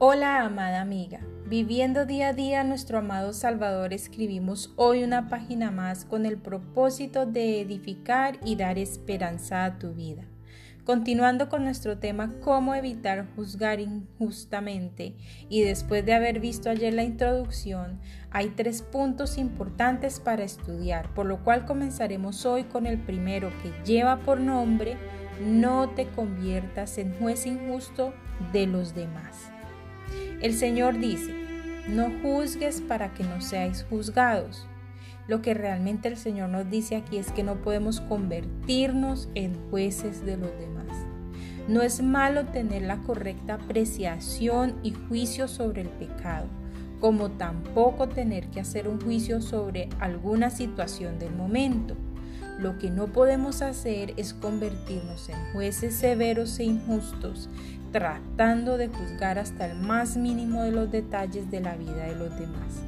Hola amada amiga, viviendo día a día nuestro amado Salvador escribimos hoy una página más con el propósito de edificar y dar esperanza a tu vida. Continuando con nuestro tema cómo evitar juzgar injustamente y después de haber visto ayer la introducción, hay tres puntos importantes para estudiar, por lo cual comenzaremos hoy con el primero que lleva por nombre no te conviertas en juez injusto de los demás. El Señor dice, no juzgues para que no seáis juzgados. Lo que realmente el Señor nos dice aquí es que no podemos convertirnos en jueces de los demás. No es malo tener la correcta apreciación y juicio sobre el pecado, como tampoco tener que hacer un juicio sobre alguna situación del momento. Lo que no podemos hacer es convertirnos en jueces severos e injustos, tratando de juzgar hasta el más mínimo de los detalles de la vida de los demás.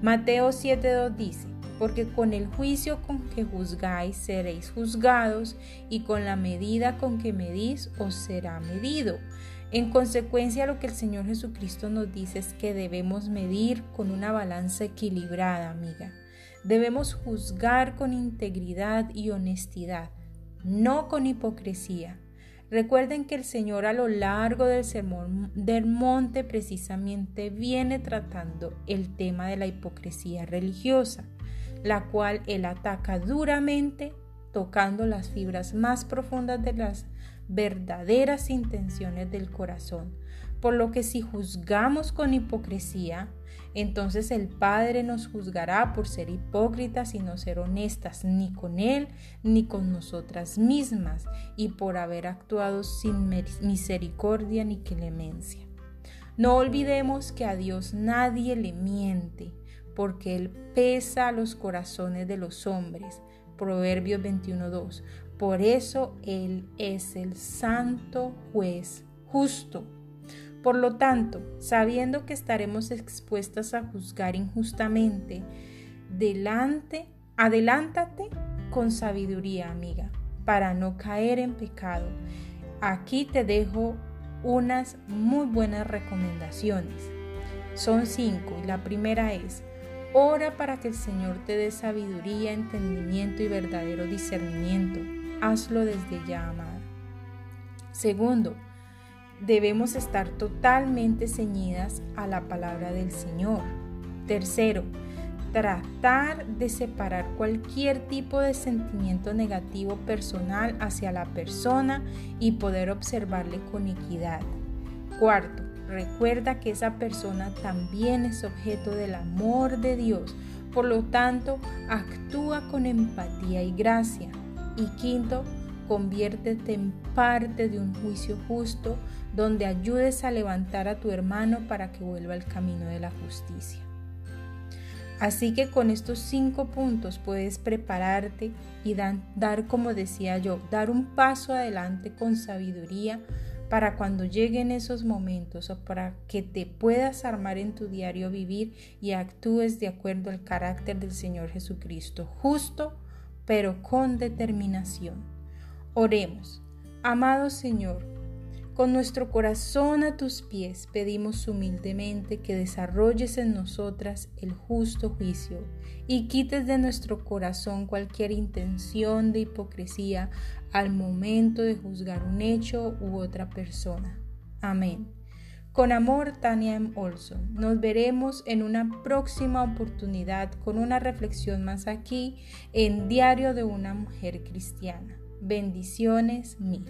Mateo 7.2 dice, porque con el juicio con que juzgáis seréis juzgados y con la medida con que medís os será medido. En consecuencia, lo que el Señor Jesucristo nos dice es que debemos medir con una balanza equilibrada, amiga. Debemos juzgar con integridad y honestidad, no con hipocresía. Recuerden que el Señor a lo largo del sermón del monte precisamente viene tratando el tema de la hipocresía religiosa, la cual Él ataca duramente tocando las fibras más profundas de las verdaderas intenciones del corazón. Por lo que si juzgamos con hipocresía, entonces el Padre nos juzgará por ser hipócritas y no ser honestas ni con Él ni con nosotras mismas y por haber actuado sin misericordia ni clemencia. No olvidemos que a Dios nadie le miente, porque Él pesa los corazones de los hombres. Proverbios 21.2. Por eso Él es el santo juez justo por lo tanto, sabiendo que estaremos expuestas a juzgar injustamente, delante, adelántate con sabiduría, amiga, para no caer en pecado. Aquí te dejo unas muy buenas recomendaciones. Son cinco y la primera es, ora para que el Señor te dé sabiduría, entendimiento y verdadero discernimiento. Hazlo desde ya, amada. Segundo, debemos estar totalmente ceñidas a la palabra del Señor. Tercero, tratar de separar cualquier tipo de sentimiento negativo personal hacia la persona y poder observarle con equidad. Cuarto, recuerda que esa persona también es objeto del amor de Dios, por lo tanto, actúa con empatía y gracia. Y quinto, conviértete en parte de un juicio justo donde ayudes a levantar a tu hermano para que vuelva al camino de la justicia. Así que con estos cinco puntos puedes prepararte y dar, como decía yo, dar un paso adelante con sabiduría para cuando lleguen esos momentos o para que te puedas armar en tu diario vivir y actúes de acuerdo al carácter del Señor Jesucristo, justo pero con determinación. Oremos. Amado Señor, con nuestro corazón a tus pies pedimos humildemente que desarrolles en nosotras el justo juicio y quites de nuestro corazón cualquier intención de hipocresía al momento de juzgar un hecho u otra persona. Amén. Con amor, Tania M. Olson. Nos veremos en una próxima oportunidad con una reflexión más aquí en Diario de una Mujer Cristiana. Bendiciones mil.